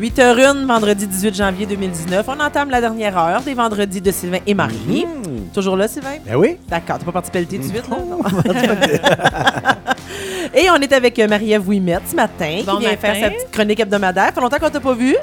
8h01, vendredi 18 janvier 2019. On entame la dernière heure des vendredis de Sylvain et Marie. Mmh. Toujours là, Sylvain? Ben oui. D'accord, t'as pas parti pelleter 18, là? Non. et on est avec Marie-Ève Ouimet ce matin, Bon qui vient matin. faire sa petite chronique hebdomadaire. Ça fait longtemps qu'on t'a pas vu.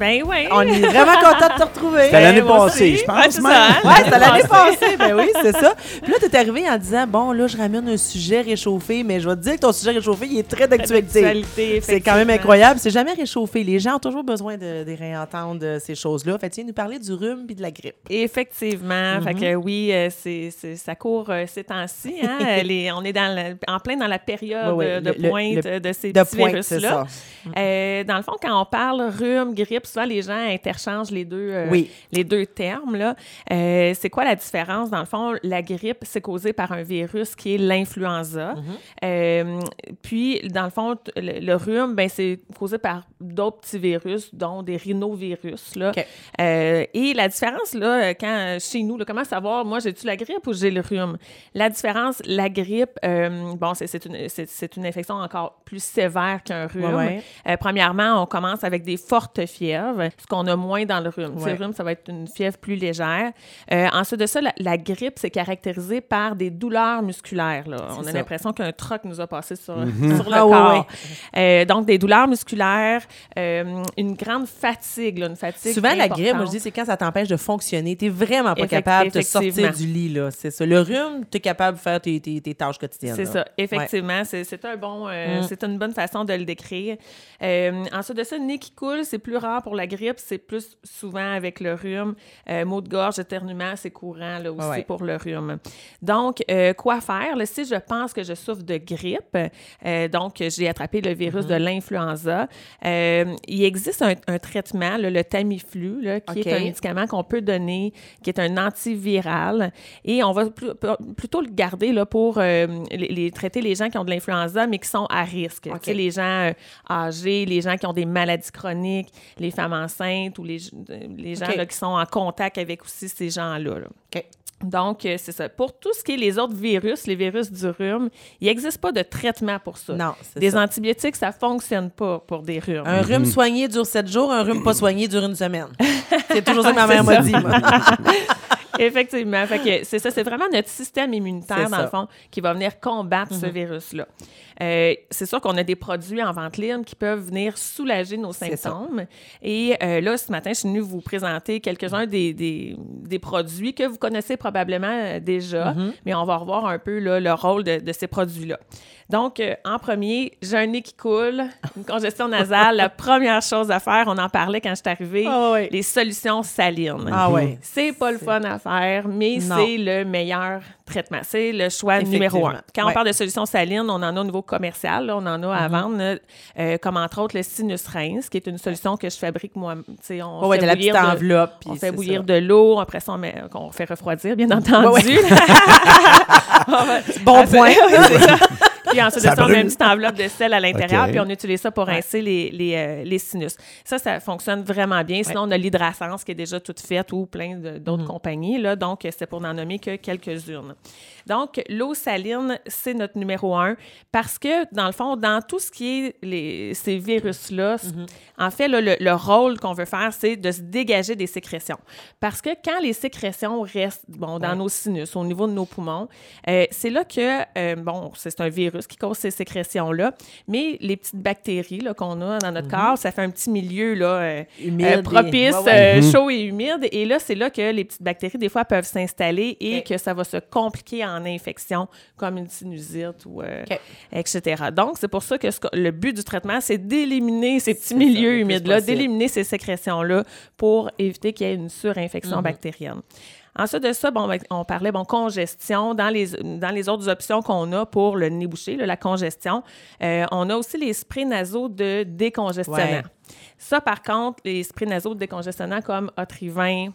Ben oui. On est vraiment content de te retrouver. C'était l'année passée, je pense Ouais, c'est même. ça, hein? Ouais, l'année passée. Ben oui, c'est ça. Puis là, t'es arrivé en disant Bon, là, je ramène un sujet réchauffé, mais je vais te dire que ton sujet réchauffé, il est très d'actualité. C'est quand même incroyable. C'est jamais réchauffé. Les gens ont toujours besoin de, de réentendre euh, ces choses-là. Fait que tu viens nous parler du rhume puis de la grippe. Effectivement. Fait Mhm. que oui, euh, c'est, ça court euh, ces temps-ci. Hein? Les- on est dans le- en plein dans la période de le- pointe le- de ces De petits pointe, c'est virus-là. ça. Euh, dans le fond, quand on parle rhume, grippe, souvent les gens interchangent les deux, euh, Oui. les deux termes. Là. Euh, c'est quoi la différence? Dans le fond, la grippe, c'est causé par un virus qui est l'influenza. Mhm. Euh, puis, dans le fond, le, le rhume, ben, c'est causé par d'autres petits virus, dont des rhinovirus. Là. Et la différence, là, quand chez nous, là, comment savoir, moi, j'ai-tu la grippe ou j'ai le rhume? La différence, la grippe, bon, c'est, c'est une, c'est, c'est une infection encore plus sévère qu'un rhume. Ouais, ouais. Euh, premièrement, on commence avec des fortes fièvres, ce qu'on a moins dans le rhume. Tu Ouais. Le rhume, ça va être une fièvre plus légère. Euh, ensuite de ça, la, la grippe, c'est caractérisé par des douleurs musculaires. là. On a l'impression qu'un troc nous a passé sur, Mhm. sur le Ah, ouais, corps. Euh, donc, des douleurs musculaires, euh, une grande fatigue, là, une fatigue Souvent, la grippe, moi, je dis, c'est quand ça t'empêche de fonctionner. T'es vraiment pas capable de sortir du lit. C'est ça. Le rhume, t'es capable de faire tes, tes- tes tâches quotidiennes. C'est ça, effectivement. C'est, c'est un bon, euh, Mm. c'est une bonne façon de le décrire. Euh, ensuite de ça, nez qui coule, c'est plus rare pour la grippe, c'est plus souvent avec le rhume. Euh, maux de gorge, éternuement, c'est courant là, aussi Ouais, pour le rhume. Donc, euh, quoi faire? là, si je pense que je souffre de grippe, euh, donc j'ai attrapé le virus de l'influenza, euh, il existe un, un traitement, là, le Tamiflu, là, qui est un médicament qu'on peut donner, qui est un antiviral. Et on va pl- pl- plutôt le garder là, pour les, les- traiter les gens qui ont de l'influenza, mais qui sont à risque. OK. Tu sais, Les gens âgés, les gens qui ont des maladies chroniques, les femmes enceintes ou les, les gens là, qui sont en contact avec aussi ces gens-là. là. OK. Donc, euh, c'est ça. Pour tout ce qui est les autres virus, les virus du rhume, il n'existe pas de traitement pour ça. Non, Des ça. antibiotiques, ça ne fonctionne pas pour des rhumes. Un rhume soigné dure 7 jours, un rhume pas soigné dure une semaine. C'est toujours ça que ma mère m'a dit. Effectivement. C'est ça, c'est vraiment notre système immunitaire, dans le fond, qui va venir combattre ce virus-là. Euh, c'est sûr qu'on a des produits en vente libre qui peuvent venir soulager nos symptômes. Et euh, là, ce matin, je suis venue vous présenter quelques-uns des, des, des produits que vous connaissez probablement euh, déjà, Mhm. mais on va revoir un peu là, le rôle de, de ces produits-là. Donc, euh, en premier, j'ai un nez qui coule, une congestion nasale. La première chose à faire, on en parlait quand je suis arrivée, Ah les solutions salines. Ah ouais. C'est pas le fun à faire, mais c'est le meilleur traitement. C'est le choix numéro un. Quand on parle de solutions salines, on en a au niveau commercial, là, on en a à Mm-hmm. vendre, euh, comme entre autres le Sinus Rinse, qui est une solution que je fabrique moi. On ouais, fait t'as la bouillir de- enveloppe. On fait bouillir ça. de l'eau, après ça, on, met, on fait refroidir, bien entendu. Bon Ah, point. Puis ensuite de Ça ça, on met une petite enveloppe de sel à l'intérieur, puis on utilise ça pour rincer les, les, euh, les sinus. Ça, ça fonctionne vraiment bien. Sinon, on a l'hydrasens qui est déjà toute faite ou plein d'autres compagnies. Là, donc, c'est pour n'en nommer que quelques-unes. Donc, l'eau saline, c'est notre numéro un parce que, dans le fond, dans tout ce qui est les, ces virus-là, c- en fait, là, le, le rôle qu'on veut faire, c'est de se dégager des sécrétions. Parce que quand les sécrétions restent bon, dans Ouais. nos sinus, au niveau de nos poumons, euh, c'est là que, euh, bon, c'est un virus qui cause ces sécrétions-là, mais les petites bactéries là, qu'on a dans notre corps, ça fait un petit milieu là, euh, Humide euh, et- propice, Ouais, ouais. euh, chaud et humide. Et là, c'est là que les petites bactéries, des fois, peuvent s'installer et que ça va se compliquer en infection, comme une sinusite ou euh, OK. etc. Donc, c'est pour ça que ce le but du traitement, c'est d'éliminer ces petits milieux humides-là, d'éliminer ces sécrétions-là pour éviter qu'il y ait une surinfection Mhm. bactérienne. Ensuite de ça, bon, ben, on parlait bon, congestion. Dans les, dans les autres options qu'on a pour le nez bouché, là, la congestion, euh, on a aussi les sprays nasaux de décongestionnant. Ouais. Ça, par contre, les sprays nasaux de décongestionnant comme Otrivin,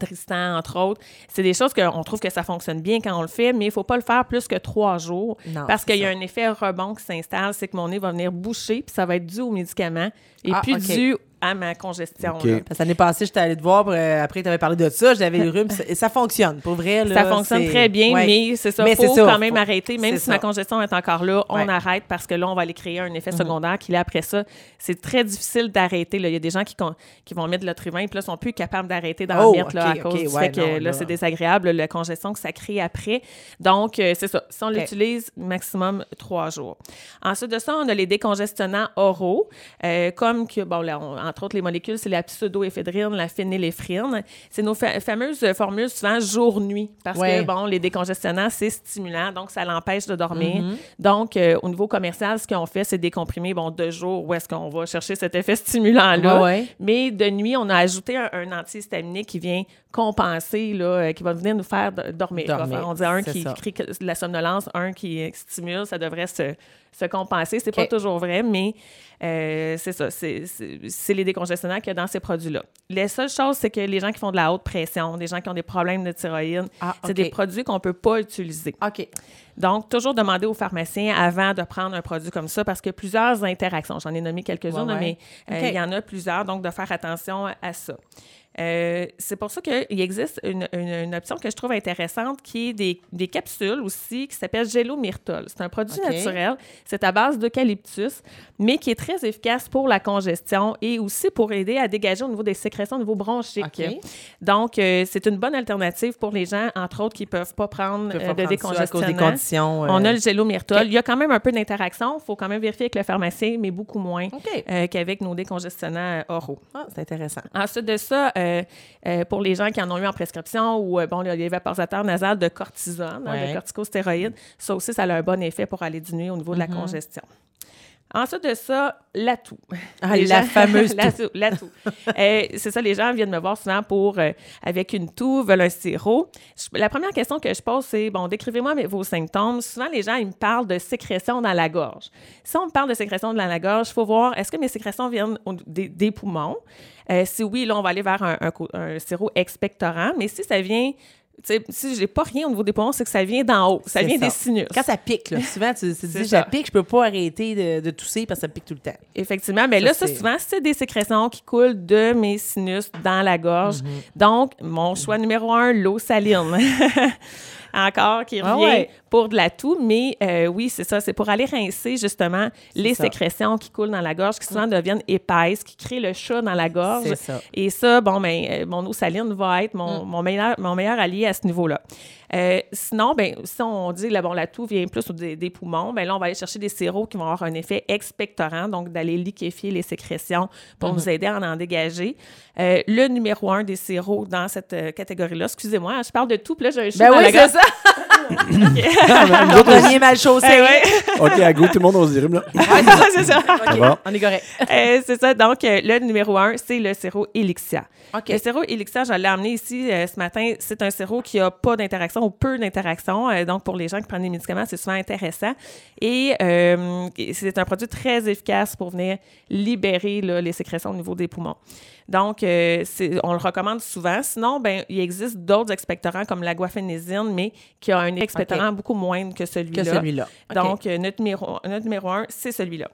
Tristan, entre autres, c'est des choses qu'on trouve que ça fonctionne bien quand on le fait, mais il ne faut pas le faire plus que trois jours Non, parce qu'il y a un effet rebond qui s'installe, c'est que mon nez va venir boucher, puis ça va être dû au médicament et Ah, puis OK. dû à ma congestion. OK. là. Parce que L'année passée, j'étais allée te voir, euh, après tu avais parlé de ça, j'avais le rhume, et ça fonctionne, pour vrai. Là, Ça fonctionne très bien, Ouais. mais c'est ça, Mais il faut ça, quand même faut- arrêter. Même si ma congestion est encore là, on Ouais. Mhm. arrête parce que là, on va aller créer un effet secondaire qui, là, après ça, c'est très difficile d'arrêter. Il y a des gens qui, con- qui vont mettre de l'Otrivin, puis là, sont plus capables d'arrêter d'en Oh, mettre là, à cause du ouais, fait que non, là. c'est désagréable, la congestion que ça crée après. Donc, euh, c'est ça. Si on l'utilise, maximum trois jours. Ensuite de ça, on a les décongestionnants oraux, euh, comme que, bon, là, on- entre autres, les molécules, c'est la pseudoéphédrine, la phényléphrine. C'est nos fa- fameuses formules souvent jour-nuit, parce Ouais. que, bon, les décongestionnants, c'est stimulant, donc ça l'empêche de dormir. Mm-hmm. Donc, euh, au niveau commercial, ce qu'on fait, c'est décomprimer, bon, deux jours où est-ce qu'on va chercher cet effet stimulant-là. Ouais. Mais de nuit, on a ajouté un, un antihistaminique qui vient compenser, là, euh, qui va venir nous faire dormir. On dit un qui ça. crée de la somnolence, un qui euh, stimule, ça devrait se, se compenser. C'est pas toujours vrai, mais euh, c'est ça. C'est les décongestionnants qu'il y a dans ces produits-là. Les seules choses, c'est que les gens qui font de la haute pression, des gens qui ont des problèmes de thyroïde, Ah, c'est des produits qu'on peut pas utiliser. OK. Donc, toujours demander au pharmacien avant de prendre un produit comme ça parce qu'il y a plusieurs interactions. J'en ai nommé quelques-unes, Ouais, ouais. mais euh, il y en a plusieurs, donc de faire attention à ça. Euh, c'est pour ça qu'il existe une, une- une option que je trouve intéressante qui est des, des capsules aussi qui s'appelle Gelomyrtol. C'est un produit naturel. C'est à base d'eucalyptus, mais qui est très efficace pour la congestion et aussi pour aider à dégager au niveau des sécrétions au niveau bronchique. Donc, euh, c'est une bonne alternative pour les gens, entre autres, qui ne peuvent pas prendre euh, de cause des décongestionnant. conditions. On a le gélomyrtol. OK. Il y a quand même un peu d'interaction. Il faut quand même vérifier avec le pharmacien, mais beaucoup moins qu'avec nos décongestionnants oraux. Ah, c'est intéressant. Ensuite de ça, pour les gens qui en ont eu en prescription ou euh, bon, le- les vaporisateurs nasales de cortisone, hein, Ouais. de corticostéroïdes, ça aussi, ça a un bon effet pour aller diminuer au niveau de la congestion. Ensuite de ça, l'atout. Ah, la gens- fameuse toux. l'atout. Euh, c'est ça, les gens viennent me voir souvent pour, euh, avec une toux, veulent un sirop. Je- la première question que je pose, c'est, bon, décrivez-moi vos symptômes. Souvent, les gens, ils me parlent de sécrétion dans la gorge. Si on me parle de sécrétion dans la gorge, il faut voir, est-ce que mes sécrétions viennent des, des poumons? Euh, si oui, là, on va aller vers un, un co- un sirop expectorant. Mais si ça vient... tu sais, Si j'ai pas rien au niveau des poumons, c'est que ça vient d'en haut. Ça vient ça. des sinus. Quand ça pique, là, souvent, tu, tu te dis, ça. je pique, je peux pas arrêter de, de tousser parce que ça pique tout le temps. Effectivement, mais Ça, là, ça, souvent, c'est des sécrétions qui coulent de mes sinus dans la gorge. Mhm. Donc, mon choix numéro un, l'eau saline. Encore, qui Ah revient ouais. pour de la toux, mais euh, oui, c'est ça, c'est pour aller rincer justement les ça. Sécrétions qui coulent dans la gorge, qui souvent deviennent épaisses, qui créent le chat dans la gorge. C'est ça. Et ça, bon, ben, euh, mon eau saline va être mon, Mm. mon, meilleur, mon meilleur allié à ce niveau-là. Euh, sinon, ben, si on dit là, bon, la toux vient plus des, des poumons, ben là, on va aller chercher des sirops qui vont avoir un effet expectorant, donc d'aller liquéfier les sécrétions pour Mm-hmm. nous aider à en dégager. Euh, le numéro un des sirops dans cette euh, catégorie-là, excusez-moi, je parle de tout, puis là, j'ai un Ben oui, c'est ça. Autres, on- premier mal chaussé. Eh ouais. OK, à goût, tout le monde, on se dirime, là. Ouais, c'est ça? On est correct. Euh, c'est ça. Donc, euh, le numéro un, c'est le sirop Elixia. OK. Le sirop Elixia, je l'ai amené ici euh, ce matin. C'est un sirop qui n'a pas d'interaction ou peu d'interaction. Euh, donc, pour les gens qui prennent des médicaments, c'est souvent intéressant. Et euh, c'est un produit très efficace pour venir libérer là, les sécrétions au niveau des poumons. Donc, euh, on le recommande souvent. Sinon, ben, il existe d'autres expectorants comme la guafénésine, mais qui a un expectorant beaucoup moindre que celui-là. Donc, euh, notre, numéro, notre numéro un, c'est celui-là.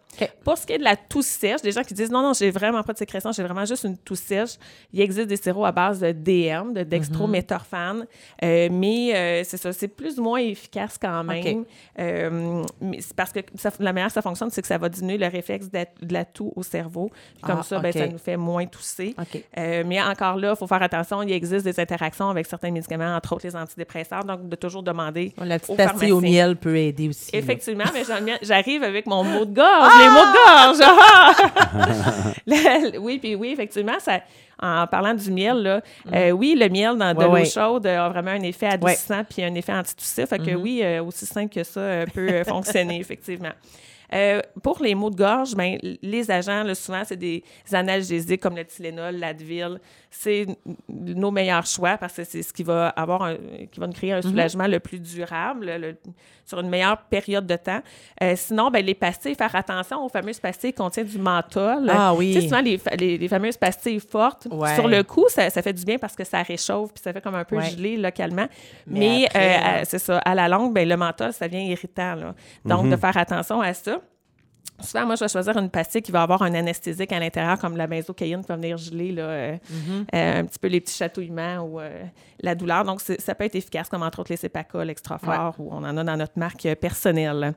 Pour ce qui est de la toux sèche, des gens qui disent non, non, j'ai vraiment pas de sécrétion, j'ai vraiment juste une toux sèche, il existe des sirops à base de DM, de dextrométhorphane, euh, mais c'est ça, c'est plus ou moins efficace quand même. OK. Mais c'est parce que ça- la manière que ça fonctionne, c'est que ça va diminuer le réflexe de la, de la toux au cerveau. Puis Comme Ah, ça, ben, ça nous fait moins tousser. Euh, mais encore là, il faut faire attention, il existe des interactions avec certains médicaments, entre autres les antidépresseurs, donc de toujours demander La petite au pastille au miel peut aider aussi. là. Effectivement, mais j'arrive avec mon mot de gorge, les mots de gorge. ah! Le- oui, puis oui, effectivement, ça, en parlant du miel, là, euh, oui, le miel dans de Ouais, l'eau ouais. chaude a vraiment un effet adoucissant puis un effet antitoussif. Fait que oui, euh, aussi simple que ça euh, peut fonctionner, effectivement. Euh, pour les maux de gorge, ben, les agents, là, souvent, c'est des analgésiques comme le Tylenol, l'Advil. C'est nos meilleurs choix parce que c'est ce qui va avoir un- qui va nous créer un soulagement le plus durable le- sur une meilleure période de temps. Euh, sinon, ben, les pastilles, faire attention aux fameuses pastilles qui contiennent du menthol. Ah oui. Tu sais, souvent, les, les, les fameuses pastilles fortes, Ouais. sur le coup, ça, ça fait du bien parce que ça réchauffe puis ça fait comme un peu Ouais. gelé localement. Mais Mais, euh, c'est ça, à la longue, ben, le menthol, ça devient irritant. Là. Donc, de faire attention à ça. Souvent, moi, je vais choisir une pastille qui va avoir un anesthésique à l'intérieur, comme la benzocaïne qui va venir geler là, euh, euh, un petit peu les petits chatouillements ou euh, la douleur. Donc, ça peut être efficace, comme entre autres les Cepacol extra fort, ou on en a dans notre marque personnelle.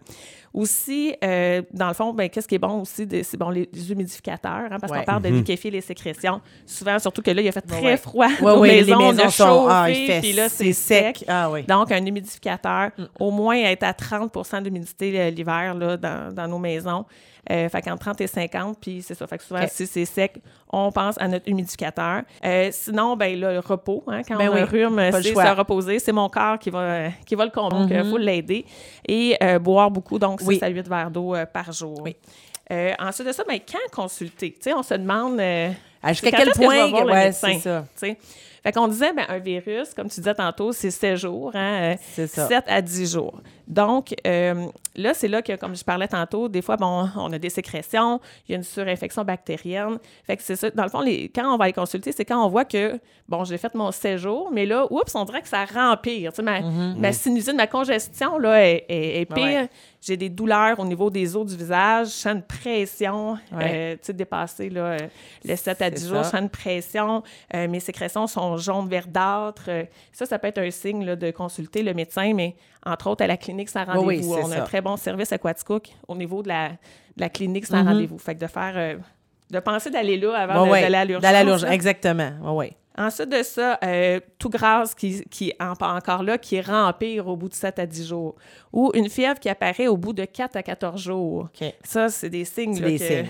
Aussi, euh, dans le fond, ben, qu'est-ce qui est bon aussi, c'est bon, les, les humidificateurs, hein, parce Ouais. qu'on parle de liquéfier les sécrétions. Souvent, surtout que là, il a fait très Ouais. froid. Ouais, nos ouais, les maisons, maisons sont. Ah, il chauffé, fait puis là, c'est sec. Ah oui. donc, un humidificateur, Mm. au moins être à 30% d'humidité l'hiver là, dans, dans nos maisons. Euh, fait qu'entre 30 et 50, puis c'est ça. Fait que souvent, si c'est sec, on pense à notre humidificateur. Euh, sinon, ben là, le repos, hein, quand Ben on oui, rhume, c'est se reposer. C'est mon corps qui va, qui va le combler, il Mhm. faut l'aider. Et euh, boire beaucoup, donc 6 Oui. à 8 verres d'eau euh, par jour. Oui. Ensuite de ça, ben, quand consulter? Tu sais, on se demande... Ah, Jusqu'à quel que point. le Ouais, c'est ça. tu sais. Fait qu'on disait, ben, un virus, comme tu disais tantôt, c'est 7 jours, hein, euh, ça. 7 à 10 jours. Donc, euh, là, c'est là que, comme je parlais tantôt, des fois, bon, on a des sécrétions, il y a une surinfection bactérienne. Fait que c'est ça. Dans le fond, les, quand on va les consulter, c'est quand on voit que, bon, j'ai fait mon séjour, mais là, oups, on dirait que ça rempire. Tu sais, ma, ma sinusite, ma congestion, là, est, est- est pire. Mm-hmm. Ouais. J'ai des douleurs au niveau des os du visage, je sens une pression, Ouais. euh, tu sais, dépasser là, le 7 à C'est 10 je ça. sens une pression, euh, mes sécrétions sont jaunes verdâtres. euh, ça, ça peut être un signe là, de consulter le médecin, mais entre autres, à la clinique sans rendez-vous. Oui, oui, on a ça. un très bon service à Quaticook au niveau de la, de la clinique sans Mhm. rendez-vous. Fait que de faire... euh, de penser d'aller là avant ouais. d'aller à l'urgence. D'aller à l'urgence, exactement. Ouais, ouais. Ensuite de ça, euh, tout grâce qui, qui en- encore là, qui rempire au bout de 7 à 10 jours. Ou une fièvre qui apparaît au bout de 4 à 14 jours. Ça, c'est des signes. Là, des que signes.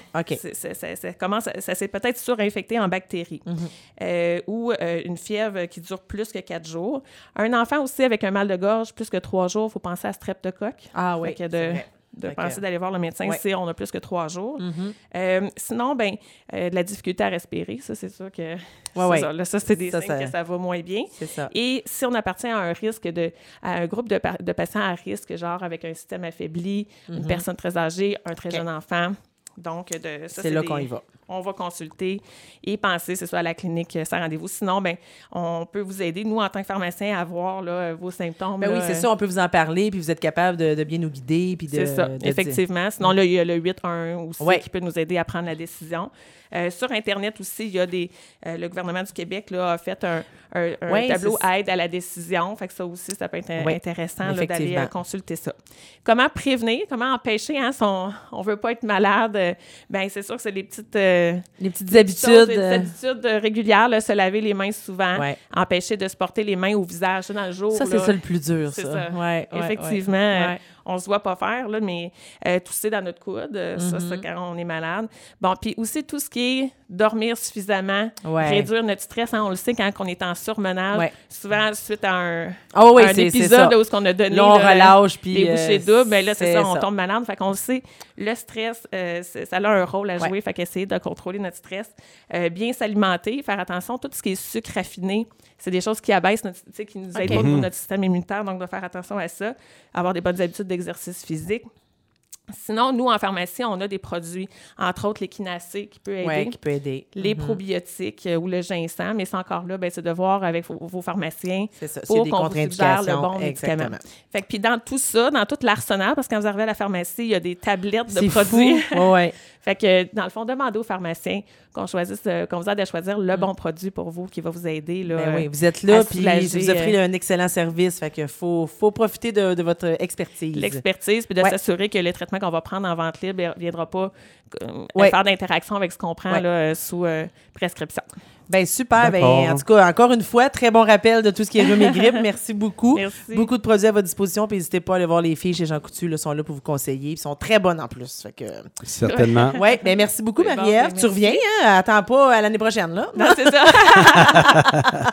Ça commence ça s'est peut-être surinfecté en bactéries. Mhm. Euh, ou euh, une fièvre qui dure plus que 4 jours. Un enfant aussi avec un mal de gorge plus que 3 jours, il faut penser à streptocoque. Ah oui. de. De penser d'aller voir le médecin Ouais. si on a plus que 3 jours. Mhm. Euh, sinon, ben, euh, de la difficulté à respirer, ça, c'est sûr que. ouais. Ça, Là, ça, c'est des Ça, signes ça- que ça va moins bien. Ça. Et si on appartient à un risque de, à un groupe de, de patients à risque, genre avec un système affaibli, une personne très âgée, un très jeune enfant, donc de, ça, C'est là qu'on y va. On va consulter et penser, c'est ça, à la clinique euh, sans rendez-vous. Sinon, ben, on peut vous aider, nous, en tant que pharmacien, à voir là, vos symptômes. Ben oui, c'est euh, ça, on peut vous en parler, puis vous êtes capable de, de bien nous guider. puis de- c'est ça, de dire- effectivement. Sinon, là, il y a le 811 aussi Ouais. qui peut nous aider à prendre la décision. Euh, sur Internet aussi, il y a des. euh, le gouvernement du Québec là, a fait un, un- un Ouais, tableau aide à la décision. Fait que ça aussi, ça peut être euh, Ouais, intéressant d'aller euh, consulter ça. Comment prévenir, comment empêcher, hein, on veut pas être malade? euh, ben c'est sûr que c'est les petites. euh, Les petites habitudes. des euh, habitudes euh, régulières, là, se laver les mains souvent, Ouais. empêcher de se porter les mains au visage dans le jour. Ça, c'est ça le plus dur, ça. ça. Effectivement, euh. On se voit pas faire, là, mais euh, tousser dans notre coude, euh, ça, Mm-hmm. c'est quand on est malade. Bon, puis aussi tout ce qui est dormir suffisamment, Ouais. réduire notre stress. hein, on le sait quand on est en surmenage, Ouais. souvent suite à un, Ah oui, un épisode où ce qu'on a donné Là, on là, relâche, puis... bouchées euh, doubles, ben là, c'est ça, on ça. tombe malade. Fait qu'on le sait, le stress, euh, ça a un rôle à Ouais. jouer. Fait qu'essayer de contrôler notre stress. Euh, bien s'alimenter, faire attention. Tout ce qui est sucre raffiné, c'est des choses qui abaissent, notre, qui nous aident pas pour notre système immunitaire. Donc, de faire attention à ça. Avoir des bonnes habitudes d'exercice physique. Sinon, nous, en pharmacie, on a des produits, entre autres l'équinacée qui peut aider. Ouais, qui peut aider. Les Mhm. probiotiques euh, ou le ginseng, mais c'est encore là, ben, c'est de voir avec vos, vos pharmaciens C'est ça. pour qu'on vous suggère le bon médicament. Exactement. fait que puis dans tout ça, dans tout l'arsenal, parce que quand vous arrivez à la pharmacie, il y a des tablettes de produits. fou. Ouais, fait que dans le fond, demandez au pharmacien qu'on choisisse, euh, qu'on vous aide à choisir le Mm. bon produit pour vous qui va vous aider là. Ben oui, euh, vous êtes là, puis vous offrez euh, un excellent service. Fait que faut, faut profiter de, de votre expertise. l'expertise puis de Ouais. s'assurer que le traitement qu'on va prendre en vente libre ne viendra pas euh, Ouais. faire d'interaction avec ce qu'on prend Ouais. là, euh, sous euh, prescription. Ben super. Ben, en tout cas, encore une fois, très bon rappel de tout ce qui est rhume et grippe. Merci beaucoup. Merci. Beaucoup de produits à votre disposition. Puis n'hésitez pas à aller voir les filles chez Jean Coutu. Là, sont là pour vous conseiller. Ils sont très bonnes en plus. Fait que... Certainement. Ouais, ben merci beaucoup, bon, Marie-Ève. ben, tu reviens, hein? Attends pas à l'année prochaine, là. Non, c'est ça.